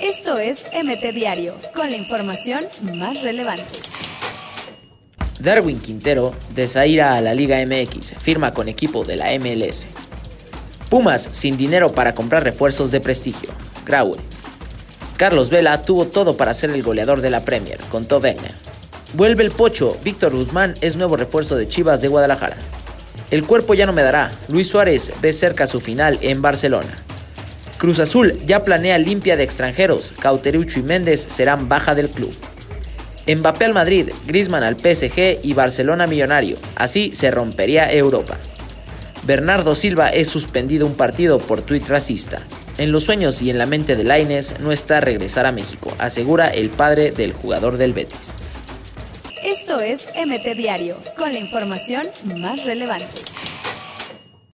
Esto es MT Diario, con la información más relevante. Darwin Quintero desaira a la Liga MX, firma con equipo de la MLS. Pumas sin dinero para comprar refuerzos de prestigio. Graue. Carlos Vela tuvo todo para ser el goleador de la Premier, contó Wegner. Vuelve el pocho, Víctor Guzmán es nuevo refuerzo de Chivas de Guadalajara. El cuerpo ya no me dará, Luis Suárez ve cerca su final en Barcelona. Cruz Azul ya planea limpia de extranjeros, Cauterucho y Méndez serán baja del club. Mbappé al Madrid, Griezmann al PSG y Barcelona millonario, así se rompería Europa. Bernardo Silva es suspendido un partido por tuit racista. En los sueños y en la mente de Laines no está regresar a México, asegura el padre del jugador del Betis. Esto es MT Diario, con la información más relevante.